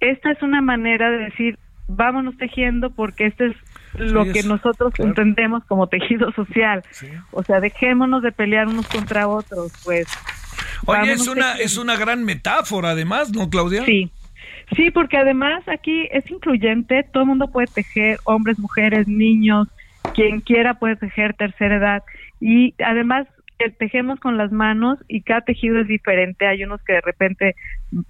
Esta es una manera de decir, vámonos tejiendo porque este es lo que nosotros entendemos como tejido social. O sea, dejémonos de pelear unos contra otros, pues. Oye, es una, es una gran metáfora además, ¿no, Claudia? Sí. Sí, porque además aquí es incluyente, todo el mundo puede tejer, hombres, mujeres, niños, quien quiera puede tejer tercera edad. Y además tejemos con las manos y cada tejido es diferente. Hay unos que de repente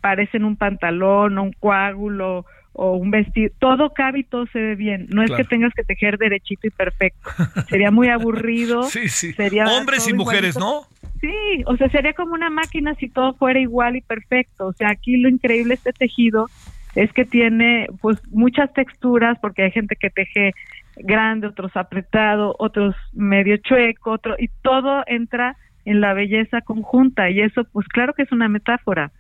parecen un pantalón o un coágulo o un vestido, todo cabe y todo se ve bien. No es que tengas que tejer derechito y perfecto. Sería muy aburrido. sí, sí. Hombres y mujeres, ¿no? Sí, o sea, sería como una máquina si todo fuera igual y perfecto. O sea, aquí lo increíble este tejido es que tiene pues muchas texturas porque hay gente que teje grande, otros apretado, otros medio chueco, otro y todo entra en la belleza conjunta y eso pues claro que es una metáfora,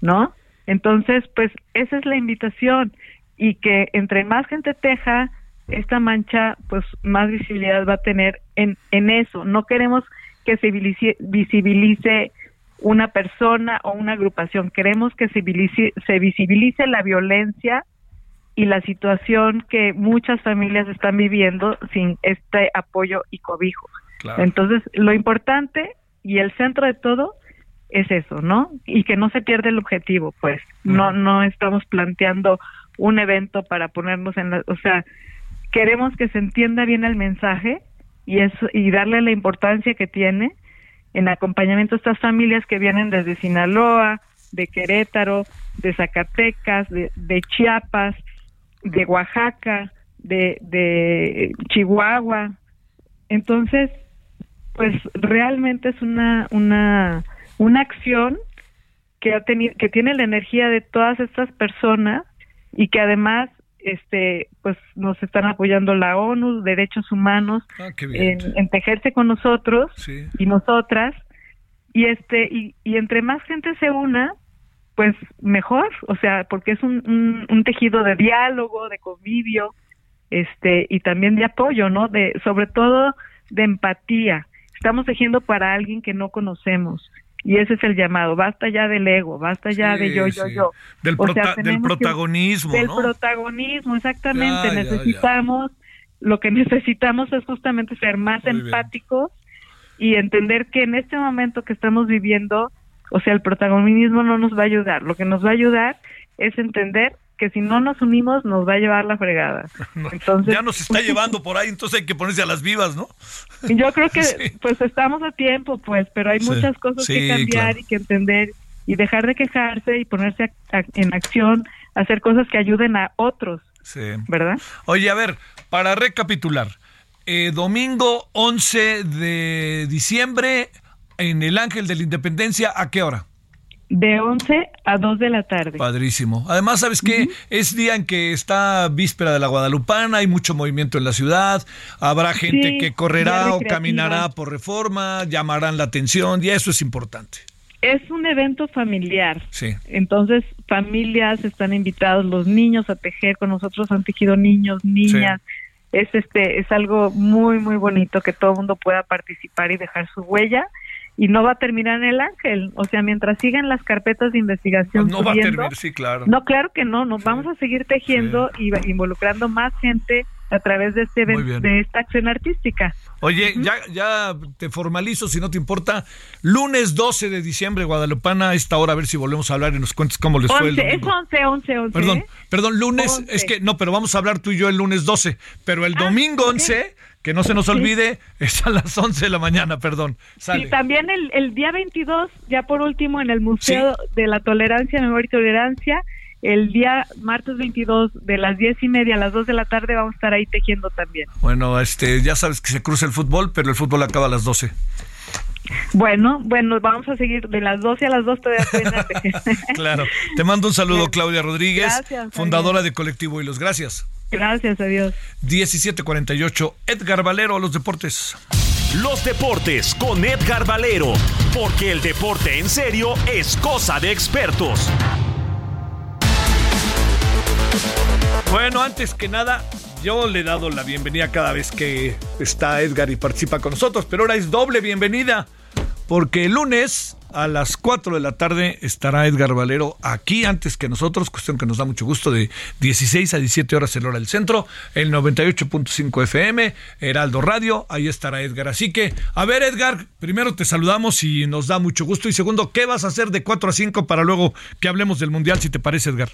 ¿no? Entonces, pues esa es la invitación y que entre más gente teja, esta mancha, pues más visibilidad va a tener en, en eso. No queremos que se visibilice una persona o una agrupación, queremos que se visibilice, se visibilice la violencia y la situación que muchas familias están viviendo sin este apoyo y cobijo. Entonces, lo importante y el centro de todo es eso, ¿no? Y que no se pierda el objetivo, pues. No no estamos planteando un evento para ponernos en la, o sea, queremos que se entienda bien el mensaje y eso y darle la importancia que tiene en acompañamiento a estas familias que vienen desde Sinaloa, de Querétaro, de Zacatecas, de, de Chiapas, de Oaxaca, de, de Chihuahua. Entonces, pues realmente es una una una acción que ha tenido que tiene la energía de todas estas personas y que además este pues nos están apoyando la ONU derechos humanos ah, en, tejerse con nosotros y nosotras. Y este y, y, entre más gente se una pues mejor. O sea porque es un, un, tejido de diálogo de convivio este y también de apoyo no de sobre todo de empatía. Estamos tejiendo para alguien que no conocemos y ese es el llamado, basta ya del ego, basta ya de yo, yo, yo. Del, del protagonismo. del protagonismo, exactamente. necesitamos, lo que necesitamos es justamente ser más empáticos y entender que en este momento que estamos viviendo, o sea, el protagonismo no nos va a ayudar. Lo que nos va a ayudar es entender que si no nos unimos nos va a llevar la fregada. entonces, ya nos está llevando por ahí, entonces hay que ponerse a las vivas, ¿no? Yo creo que pues estamos a tiempo, pues, pero hay muchas cosas que cambiar y que entender y dejar de quejarse y ponerse en acción, hacer cosas que ayuden a otros. Sí. ¿Verdad? Oye, a ver, para recapitular, eh, domingo 11 de diciembre en el Ángel de la Independencia, ¿a qué hora? De 11 a 2 de la tarde. Padrísimo. Además, ¿sabes qué? Es día en que está víspera de la Guadalupana, hay mucho movimiento en la ciudad, habrá gente que correrá o caminará por reforma, llamarán la atención y eso es importante. Es un evento familiar. Sí. Entonces, familias están invitados, los niños a tejer con nosotros han tejido niños, niñas. Es este es algo muy muy bonito que todo el mundo pueda participar y dejar su huella y no va a terminar en el ángel. O sea, mientras sigan las carpetas de investigación. no va a terminar, sí, claro. No, claro que no, nos vamos a seguir tejiendo y involucrando más gente a través de este de esta acción artística. Oye, ya ya te formalizo si no te importa. Lunes 12 de diciembre Guadalupana a esta hora a ver si volvemos a hablar y nos cuentes cómo les fue el Es 11 11 11. Perdón, perdón, lunes es que no, pero vamos a hablar tú y yo el lunes 12, pero el ah, domingo 11 que no se nos olvide, es a las 11 de la mañana, perdón. Y también el, el, día 22, ya por último, en el Museo de la Tolerancia, Memoria y Tolerancia, el día martes 22 de las 10 y media a las 2 de la tarde vamos a estar ahí tejiendo también. Bueno, este, ya sabes que se cruza el fútbol, pero el fútbol acaba a las 12. Bueno, bueno, vamos a seguir de las 12 a las 2 todavía. claro. Te mando un saludo, Claudia Rodríguez, fundadora de Colectivo Hilos. Gracias. Gracias a Dios. 1748, Edgar Valero a los deportes. Los deportes con Edgar Valero, porque el deporte en serio es cosa de expertos. Bueno, antes que nada, yo le he dado la bienvenida cada vez que está Edgar y participa con nosotros, pero ahora es doble bienvenida, porque el lunes a las 4 de la tarde estará Edgar Valero aquí antes que nosotros, cuestión que nos da mucho gusto, de 16 a 17 horas en hora del centro, el 98.5 FM, Heraldo Radio, ahí estará Edgar. Así que, a ver Edgar, primero te saludamos y nos da mucho gusto, y segundo, ¿qué vas a hacer de 4 a 5 para luego que hablemos del Mundial, si te parece Edgar?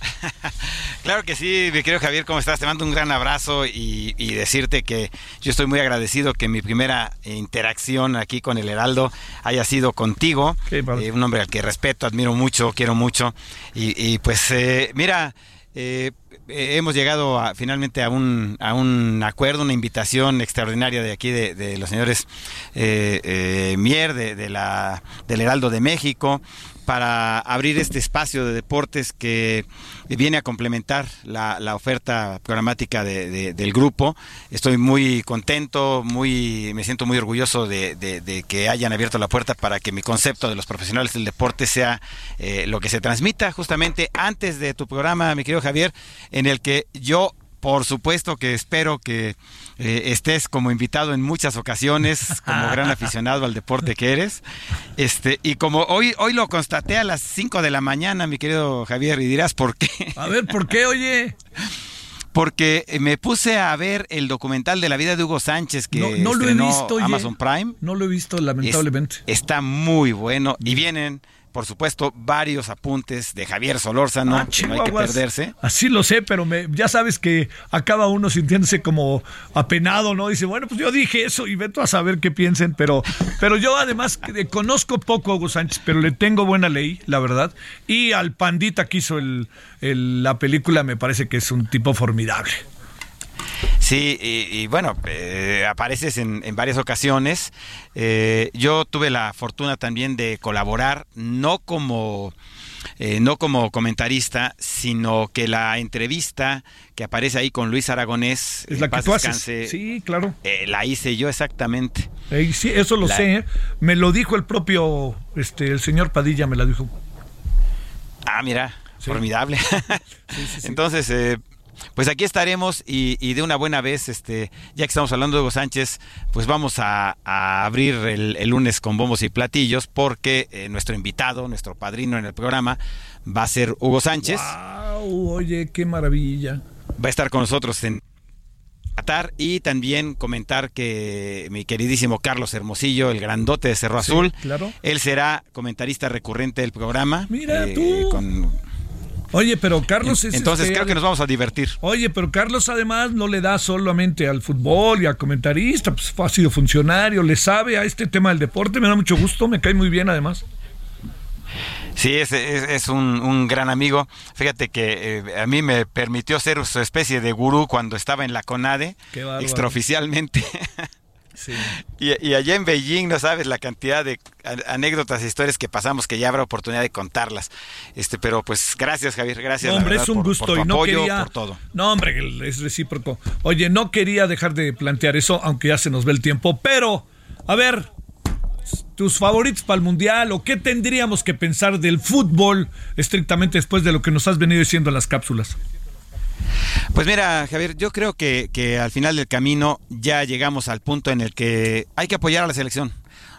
Claro que sí, mi querido Javier, ¿cómo estás? Te mando un gran abrazo y, decirte que yo estoy muy agradecido que mi primera interacción aquí con el Heraldo haya sido contigo, eh, un hombre al que respeto, admiro mucho, quiero mucho. Y, pues eh, mira, eh, hemos llegado finalmente a un, a un acuerdo, una invitación extraordinaria de aquí de, los señores Mier, de, la, del Heraldo de México, para abrir este espacio de deportes que viene a complementar la, oferta programática del grupo. Estoy muy contento, muy, me siento muy orgulloso de, que hayan abierto la puerta para que mi concepto de los profesionales del deporte sea eh, lo que se transmita justamente antes de tu programa, mi querido Javier, en el que yo por supuesto que espero que eh, estés como invitado en muchas ocasiones, como gran aficionado al deporte que eres. Este, y como hoy, hoy lo constaté a las 5 de la mañana, mi querido Javier, y dirás por qué. A ver, ¿por qué, oye? Porque me puse a ver el documental de la vida de Hugo Sánchez que no, lo he visto, Amazon Prime. No lo he visto, lamentablemente. está muy bueno y vienen por supuesto, varios apuntes de Javier Solórzano, ah, que no hay que perderse. Así lo sé, pero me, ya sabes que acaba uno sintiéndose como apenado, ¿no? Dice, bueno, pues yo dije eso y veto a saber qué piensen, pero, pero yo además conozco poco a Hugo Sánchez, pero le tengo buena ley, la verdad. Y al Pandita que hizo el, la película me parece que es un tipo formidable. Sí, y, bueno, eh, apareces en, varias ocasiones. Eh, yo tuve la fortuna también de colaborar, no como... Eh, no como comentarista, sino que la entrevista que aparece ahí con Luis Aragonés, es la que tú haces. Sí, claro. la hice yo exactamente. sí, eso lo sé. Me lo dijo el propio, este, el señor Padilla me la dijo. Ah, mira, formidable. Entonces, pues aquí estaremos y, de una buena vez, este, ya que estamos hablando de Hugo Sánchez, pues vamos a, abrir el, lunes con bombos y platillos porque eh, nuestro invitado, nuestro padrino en el programa va a ser Hugo Sánchez. Wow, oye, qué maravilla. Va a estar con nosotros en Qatar y también comentar que mi queridísimo Carlos Hermosillo, el grandote de Cerro Azul, claro. él será comentarista recurrente del programa. Mira eh, tú. Con, Oye, pero Carlos es Entonces este, creo que nos vamos a divertir. Oye, pero Carlos además no le da solamente al fútbol y al comentarista, pues ha sido funcionario, le sabe a este tema del deporte, me da mucho gusto, me cae muy bien además. Sí, es, es, un, gran amigo. Fíjate que eh, a mí me permitió ser su especie de gurú cuando estaba en la CONADE, extraoficialmente. Y, allá en Beijing no sabes la cantidad de anécdotas e historias que pasamos que ya habrá oportunidad de contarlas. Este, pero pues gracias Javier, gracias. hombre, es un gusto y no apoyo, quería, por todo. No, hombre, es recíproco. Oye, no quería dejar de plantear eso, aunque ya se nos ve el tiempo, pero a ver, tus favoritos para el mundial o qué tendríamos que pensar del fútbol estrictamente después de lo que nos has venido diciendo en las cápsulas. Pues mira, Javier, yo creo que, que al final del camino ya llegamos al punto en el que hay que apoyar a la selección.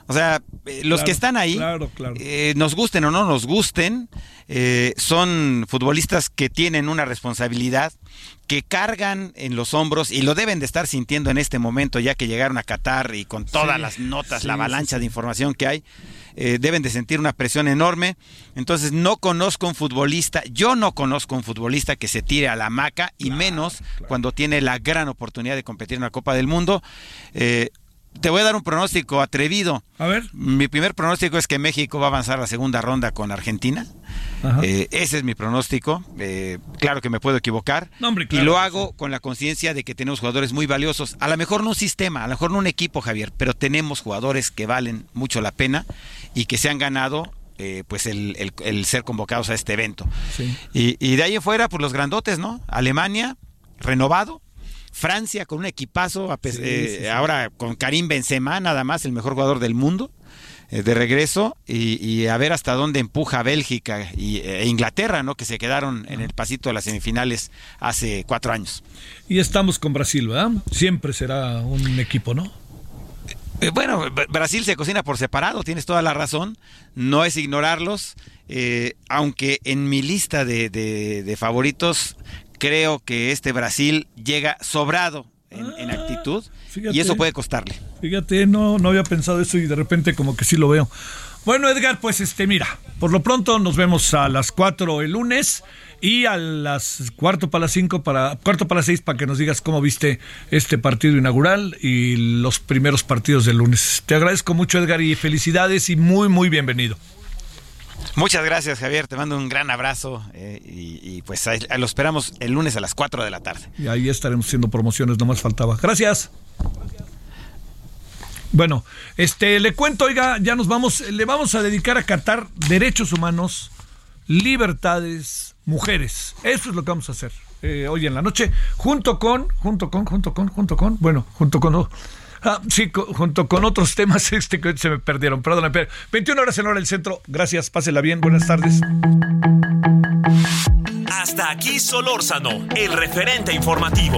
O sea, eh, los que están ahí, eh, nos gusten o no nos gusten, eh, son futbolistas que tienen una responsabilidad, que cargan en los hombros y lo deben de estar sintiendo en este momento, ya que llegaron a Qatar y con todas las notas, la avalancha de información que hay. Deben de sentir una presión enorme. Entonces no conozco un futbolista, yo no conozco un futbolista que se tire a la maca y menos cuando tiene la gran oportunidad de competir en la Copa del Mundo. Te voy a dar un pronóstico atrevido. A ver. Mi primer pronóstico es que México va a avanzar a la segunda ronda con Argentina. Eh, ese es mi pronóstico. Eh, claro que me puedo equivocar. y lo hago con la conciencia de que tenemos jugadores muy valiosos. A lo mejor no un sistema, a lo mejor no un equipo, Javier, pero tenemos jugadores que valen mucho la pena y que se han ganado eh, pues el, ser convocados a este evento. Y, y, de ahí en fuera, pues los grandotes, ¿no? Alemania, renovado, Francia con un equipazo, eh, ahora con Karim Benzema, nada más el mejor jugador del mundo eh, de regreso y, a ver hasta dónde empuja Bélgica y, e Inglaterra, ¿no? Que se quedaron en el pasito de las semifinales hace cuatro años. Y estamos con Brasil, ¿verdad? Siempre será un equipo, ¿no? Eh, bueno, Brasil se cocina por separado, tienes toda la razón, no es ignorarlos, eh, aunque en mi lista de, favoritos creo que este Brasil llega sobrado en, ah, actitud y eso puede costarle. Fíjate, no, no había pensado eso y de repente como que sí lo veo. Bueno, Edgar, pues este, mira, por lo pronto nos vemos a las 4 el lunes y a las cuarto para las 5 para cuarto para las 6 para que nos digas cómo viste este partido inaugural y los primeros partidos del lunes. Te agradezco mucho, Edgar, y felicidades y muy muy bienvenido. Muchas gracias, Javier. Te mando un gran abrazo eh, y, pues lo esperamos el lunes a las 4 de la tarde. Y ahí estaremos haciendo promociones, no más faltaba. Gracias. Bueno, este, le cuento, oiga, ya nos vamos, le vamos a dedicar a Qatar derechos humanos, libertades, mujeres. Eso es lo que vamos a hacer eh, hoy en la noche, junto con, junto con, junto con, junto con, bueno, junto con, ah, sí, junto con otros temas este que se me perdieron. Perdón, pero 21 horas en hora del centro. Gracias, pásela bien, buenas tardes. Hasta aquí Solórzano, el referente informativo.